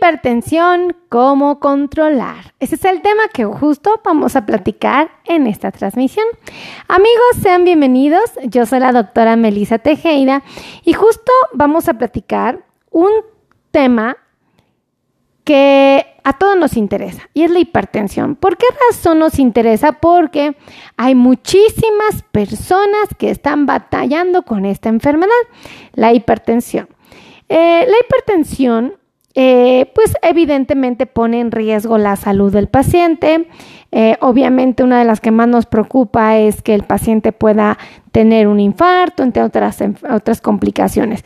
hipertensión, cómo controlar. Ese es el tema que justo vamos a platicar en esta transmisión. Amigos, sean bienvenidos. Yo soy la doctora Melisa Tejeda y justo vamos a platicar un tema que a todos nos interesa y es la hipertensión. ¿Por qué razón nos interesa? Porque hay muchísimas personas que están batallando con esta enfermedad, la hipertensión. Eh, la hipertensión eh, pues evidentemente pone en riesgo la salud del paciente. Eh, obviamente una de las que más nos preocupa es que el paciente pueda tener un infarto, entre otras, otras complicaciones.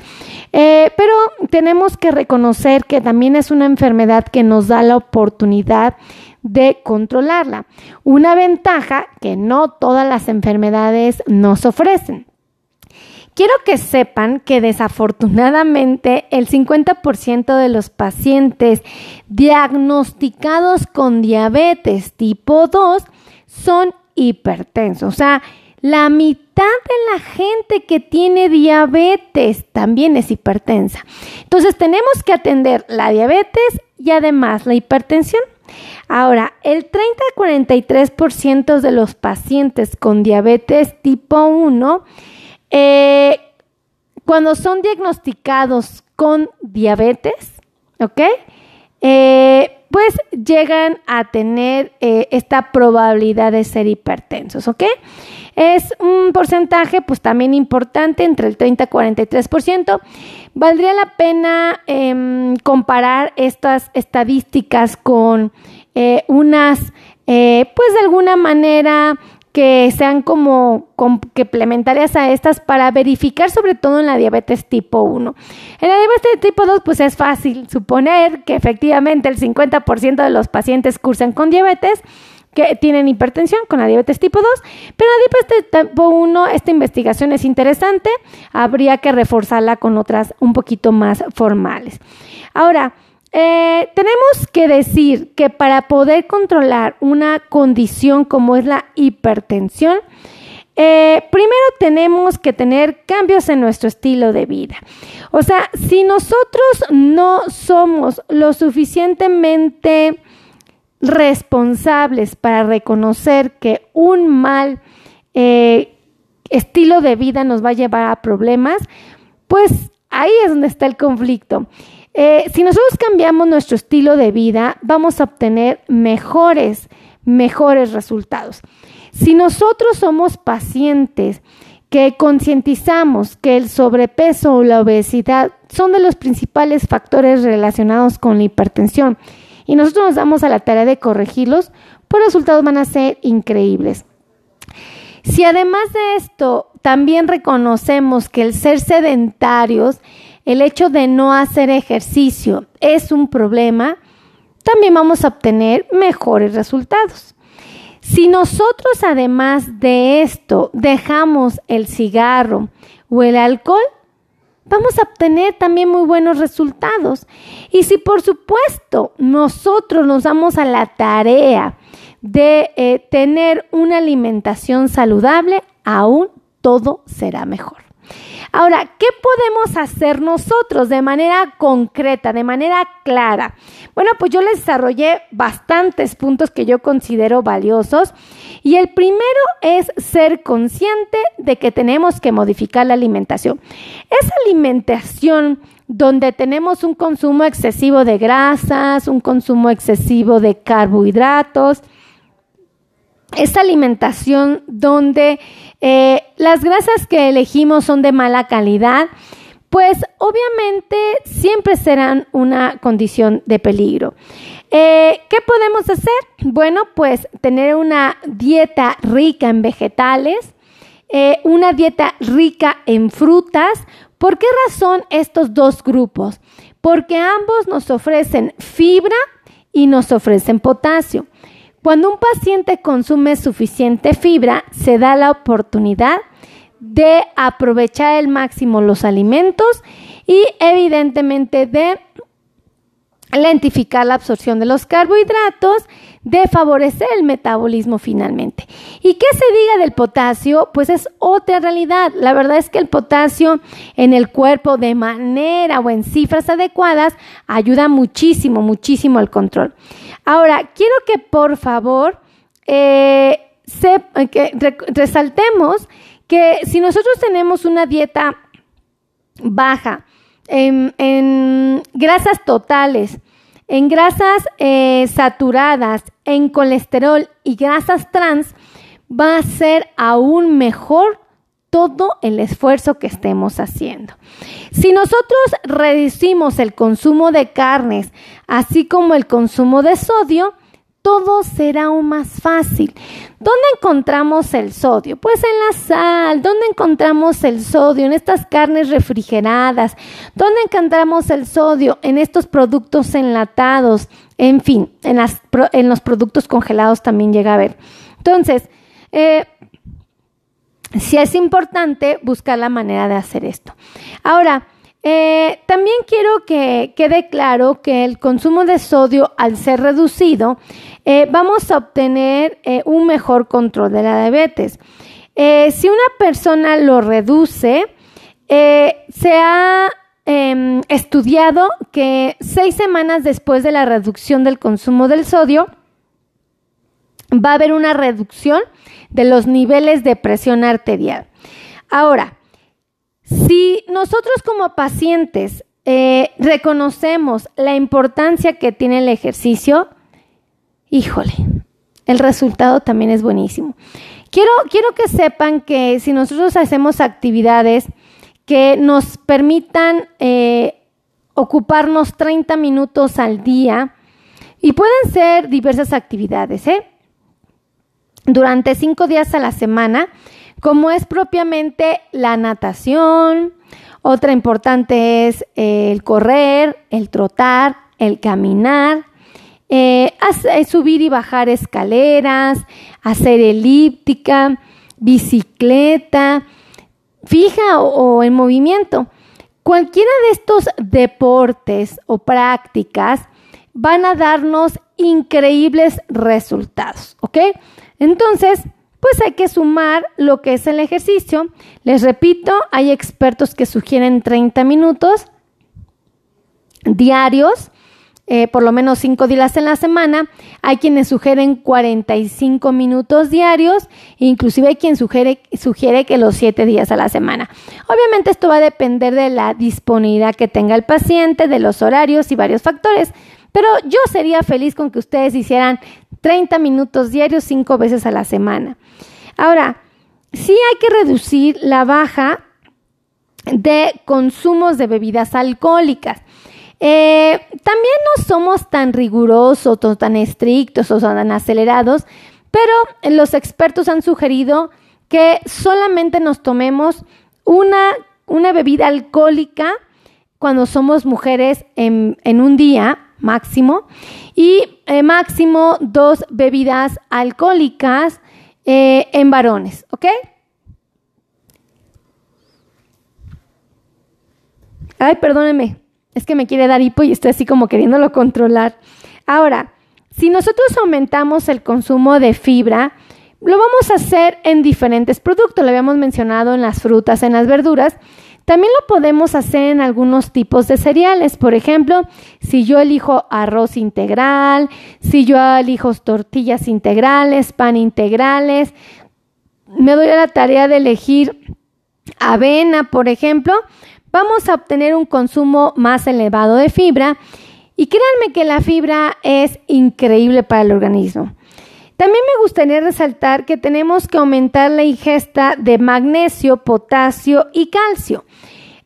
Eh, pero tenemos que reconocer que también es una enfermedad que nos da la oportunidad de controlarla. Una ventaja que no todas las enfermedades nos ofrecen. Quiero que sepan que desafortunadamente el 50% de los pacientes diagnosticados con diabetes tipo 2 son hipertensos. O sea, la mitad de la gente que tiene diabetes también es hipertensa. Entonces tenemos que atender la diabetes y además la hipertensión. Ahora, el 30-43% de los pacientes con diabetes tipo 1 eh, cuando son diagnosticados con diabetes, ¿ok? Eh, pues llegan a tener eh, esta probabilidad de ser hipertensos, ¿ok? Es un porcentaje pues también importante, entre el 30 y 43%. Valdría la pena em, comparar estas estadísticas con unas, pues de alguna manera, que sean como complementarias a estas para verificar sobre todo en la diabetes tipo 1. En la diabetes tipo 2 pues es fácil suponer que efectivamente el 50% de los pacientes cursan con diabetes que tienen hipertensión con la diabetes tipo 2, pero la diabetes tipo 1 esta investigación es interesante, habría que reforzarla con otras un poquito más formales. Ahora, eh, tenemos que decir que para poder controlar una condición como es la hipertensión, eh, primero tenemos que tener cambios en nuestro estilo de vida. O sea, si nosotros no somos lo suficientemente responsables para reconocer que un mal eh, estilo de vida nos va a llevar a problemas, pues ahí es donde está el conflicto. Eh, si nosotros cambiamos nuestro estilo de vida, vamos a obtener mejores, mejores resultados. Si nosotros somos pacientes que concientizamos que el sobrepeso o la obesidad son de los principales factores relacionados con la hipertensión y nosotros nos damos a la tarea de corregirlos, pues los resultados van a ser increíbles. Si además de esto también reconocemos que el ser sedentarios el hecho de no hacer ejercicio es un problema, también vamos a obtener mejores resultados. Si nosotros además de esto dejamos el cigarro o el alcohol, vamos a obtener también muy buenos resultados. Y si por supuesto nosotros nos damos a la tarea de eh, tener una alimentación saludable, aún todo será mejor. Ahora, ¿qué podemos hacer nosotros de manera concreta, de manera clara? Bueno, pues yo les desarrollé bastantes puntos que yo considero valiosos y el primero es ser consciente de que tenemos que modificar la alimentación. Esa alimentación donde tenemos un consumo excesivo de grasas, un consumo excesivo de carbohidratos, esa alimentación donde eh, las grasas que elegimos son de mala calidad, pues obviamente siempre serán una condición de peligro. Eh, ¿Qué podemos hacer? Bueno, pues tener una dieta rica en vegetales, eh, una dieta rica en frutas. ¿Por qué razón estos dos grupos? Porque ambos nos ofrecen fibra y nos ofrecen potasio. Cuando un paciente consume suficiente fibra, se da la oportunidad de aprovechar al máximo los alimentos y evidentemente de lentificar la absorción de los carbohidratos, de favorecer el metabolismo finalmente. ¿Y qué se diga del potasio? Pues es otra realidad. La verdad es que el potasio en el cuerpo de manera o en cifras adecuadas ayuda muchísimo, muchísimo al control. Ahora, quiero que por favor eh, que resaltemos que si nosotros tenemos una dieta baja en grasas totales, en grasas eh, saturadas, en colesterol y grasas trans, va a ser aún mejor todo el esfuerzo que estemos haciendo. Si nosotros reducimos el consumo de carnes, así como el consumo de sodio, todo será aún más fácil. ¿Dónde encontramos el sodio? Pues en la sal. ¿Dónde encontramos el sodio? En estas carnes refrigeradas. ¿Dónde encontramos el sodio? En estos productos enlatados. En fin, en, los productos congelados también llega a haber. Entonces, eh, sí es importante buscar la manera de hacer esto. Ahora, eh, también quiero que quede claro que el consumo de sodio, al ser reducido, eh, vamos a obtener eh, un mejor control de la diabetes. si una persona lo reduce, se ha em, estudiado que seis semanas después de la reducción del consumo del sodio, va a haber una reducción de los niveles de presión arterial. Ahora, si nosotros como pacientes eh, reconocemos la importancia que tiene el ejercicio, híjole, el resultado también es buenísimo. Quiero, quiero que sepan que si nosotros hacemos actividades que nos permitan eh, ocuparnos 30 minutos al día, y pueden ser diversas actividades, ¿eh? Durante cinco días a la semana, como es propiamente la natación, otra importante es eh, el correr, el trotar, el caminar, eh, eh, subir y bajar escaleras, hacer elíptica, bicicleta, fija o, en movimiento. Cualquiera de estos deportes o prácticas van a darnos increíbles resultados, ¿ok? Entonces, pues hay que sumar lo que es el ejercicio. Les repito, hay expertos que sugieren 30 minutos diarios, eh, por lo menos 5 días en la semana. Hay quienes sugieren 45 minutos diarios, inclusive hay quien sugiere, sugiere que los 7 días a la semana. Obviamente esto va a depender de la disponibilidad que tenga el paciente, de los horarios y varios factores. Pero yo sería feliz con que ustedes hicieran 30 minutos diarios cinco veces a la semana. Ahora, sí hay que reducir la baja de consumos de bebidas alcohólicas. Eh, también no somos tan rigurosos o tan estrictos o tan acelerados, pero los expertos han sugerido que solamente nos tomemos una, una bebida alcohólica cuando somos mujeres en un día máximo y eh, máximo dos bebidas alcohólicas eh, en varones, ¿ok? Ay, perdónenme, es que me quiere dar hipo y estoy así como queriéndolo controlar. Ahora, si nosotros aumentamos el consumo de fibra, lo vamos a hacer en diferentes productos, lo habíamos mencionado en las frutas, en las verduras, también lo podemos hacer en algunos tipos de cereales. Por ejemplo, si yo elijo arroz integral, si yo elijo tortillas integrales, pan integrales, me doy a la tarea de elegir avena, por ejemplo, vamos a obtener un consumo más elevado de fibra. Y créanme que la fibra es increíble para el organismo. También me gustaría resaltar que tenemos que aumentar la ingesta de magnesio, potasio y calcio.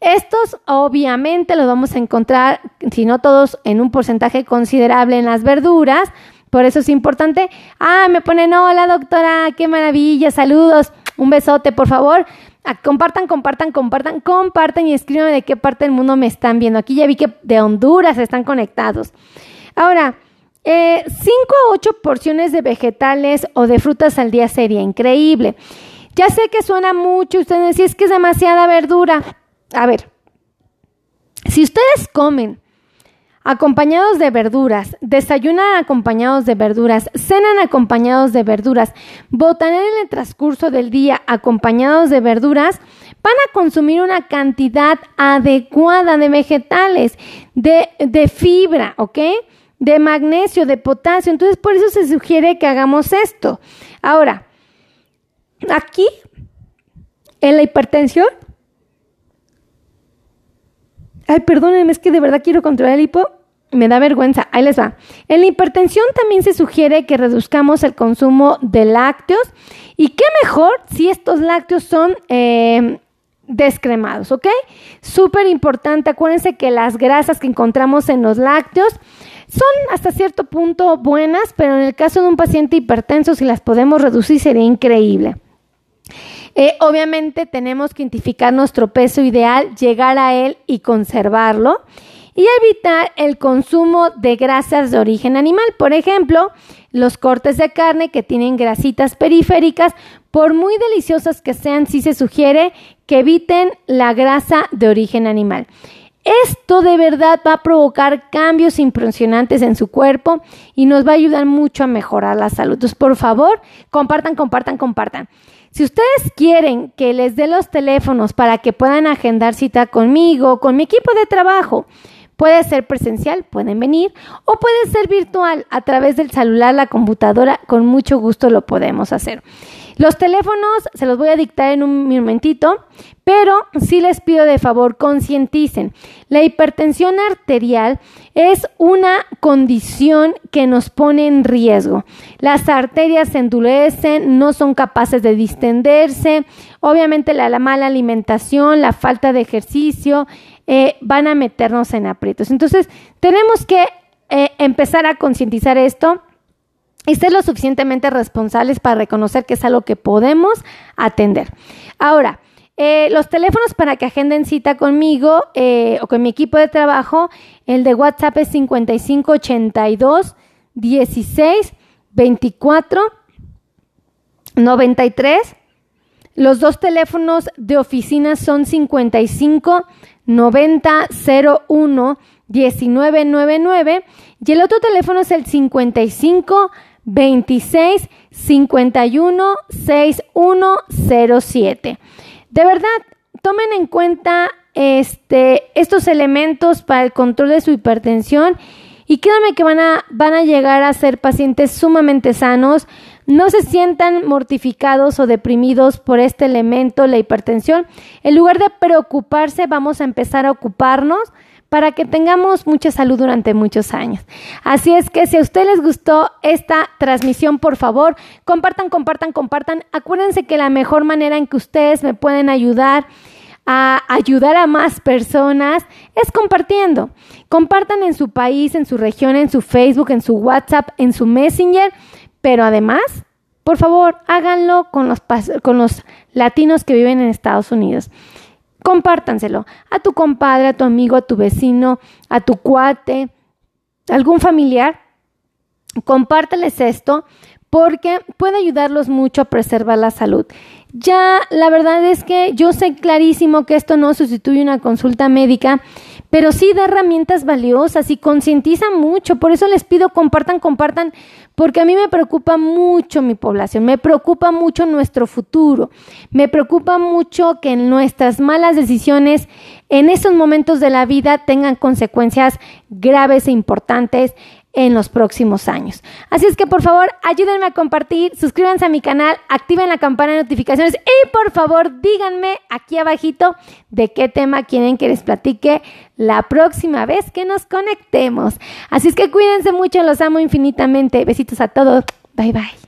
Estos obviamente los vamos a encontrar, si no todos, en un porcentaje considerable en las verduras. Por eso es importante. Ah, me ponen, hola doctora, qué maravilla, saludos, un besote, por favor. Ah, compartan, compartan, compartan, compartan y escriban de qué parte del mundo me están viendo. Aquí ya vi que de Honduras están conectados. Ahora, 5 eh, a 8 porciones de vegetales o de frutas al día sería increíble. Ya sé que suena mucho, ustedes decían es que es demasiada verdura. A ver, si ustedes comen acompañados de verduras, desayunan acompañados de verduras, cenan acompañados de verduras, botan en el transcurso del día acompañados de verduras, van a consumir una cantidad adecuada de vegetales, de, de fibra, ¿ok? De magnesio, de potasio. Entonces, por eso se sugiere que hagamos esto. Ahora, aquí, en la hipertensión, ay, perdónenme, es que de verdad quiero controlar el hipo. Me da vergüenza. Ahí les va. En la hipertensión también se sugiere que reduzcamos el consumo de lácteos. Y qué mejor si estos lácteos son eh, descremados, ¿ok? Súper importante, acuérdense que las grasas que encontramos en los lácteos son hasta cierto punto buenas, pero en el caso de un paciente hipertenso, si las podemos reducir, sería increíble. Eh, obviamente tenemos que identificar nuestro peso ideal, llegar a él y conservarlo y evitar el consumo de grasas de origen animal. Por ejemplo, los cortes de carne que tienen grasitas periféricas, por muy deliciosas que sean, sí se sugiere que eviten la grasa de origen animal. Esto de verdad va a provocar cambios impresionantes en su cuerpo y nos va a ayudar mucho a mejorar la salud. Entonces, por favor, compartan, compartan, compartan. Si ustedes quieren que les dé los teléfonos para que puedan agendar cita conmigo, con mi equipo de trabajo, puede ser presencial, pueden venir, o puede ser virtual a través del celular, la computadora, con mucho gusto lo podemos hacer. Los teléfonos se los voy a dictar en un momentito, pero sí les pido de favor concienticen. La hipertensión arterial es una condición que nos pone en riesgo. Las arterias se endurecen, no son capaces de distenderse. Obviamente la, mala alimentación, la falta de ejercicio eh, van a meternos en aprietos. Entonces tenemos que eh, empezar a concientizar esto y ser lo suficientemente responsables para reconocer que es algo que podemos atender. Ahora, eh, los teléfonos para que agenden cita conmigo eh, o con mi equipo de trabajo, el de WhatsApp es 5582 16 24 93. Los dos teléfonos de oficina son 55 90 01 1999 y el otro teléfono es el 55 26 51 6107. De verdad, tomen en cuenta este, estos elementos para el control de su hipertensión y créanme que van a, van a llegar a ser pacientes sumamente sanos. No se sientan mortificados o deprimidos por este elemento, la hipertensión. En lugar de preocuparse, vamos a empezar a ocuparnos para que tengamos mucha salud durante muchos años. Así es que si a ustedes les gustó esta transmisión, por favor, compartan, compartan, compartan. Acuérdense que la mejor manera en que ustedes me pueden ayudar a ayudar a más personas es compartiendo. Compartan en su país, en su región, en su Facebook, en su WhatsApp, en su Messenger, pero además, por favor, háganlo con los, con los latinos que viven en Estados Unidos compártanselo a tu compadre, a tu amigo, a tu vecino, a tu cuate, algún familiar. Compárteles esto porque puede ayudarlos mucho a preservar la salud. Ya la verdad es que yo sé clarísimo que esto no sustituye una consulta médica, pero sí da herramientas valiosas y concientiza mucho. Por eso les pido compartan, compartan, porque a mí me preocupa mucho mi población, me preocupa mucho nuestro futuro, me preocupa mucho que nuestras malas decisiones en esos momentos de la vida tengan consecuencias graves e importantes en los próximos años. Así es que por favor ayúdenme a compartir, suscríbanse a mi canal, activen la campana de notificaciones y por favor díganme aquí abajito de qué tema quieren que les platique la próxima vez que nos conectemos. Así es que cuídense mucho, los amo infinitamente. Besitos a todos. Bye bye.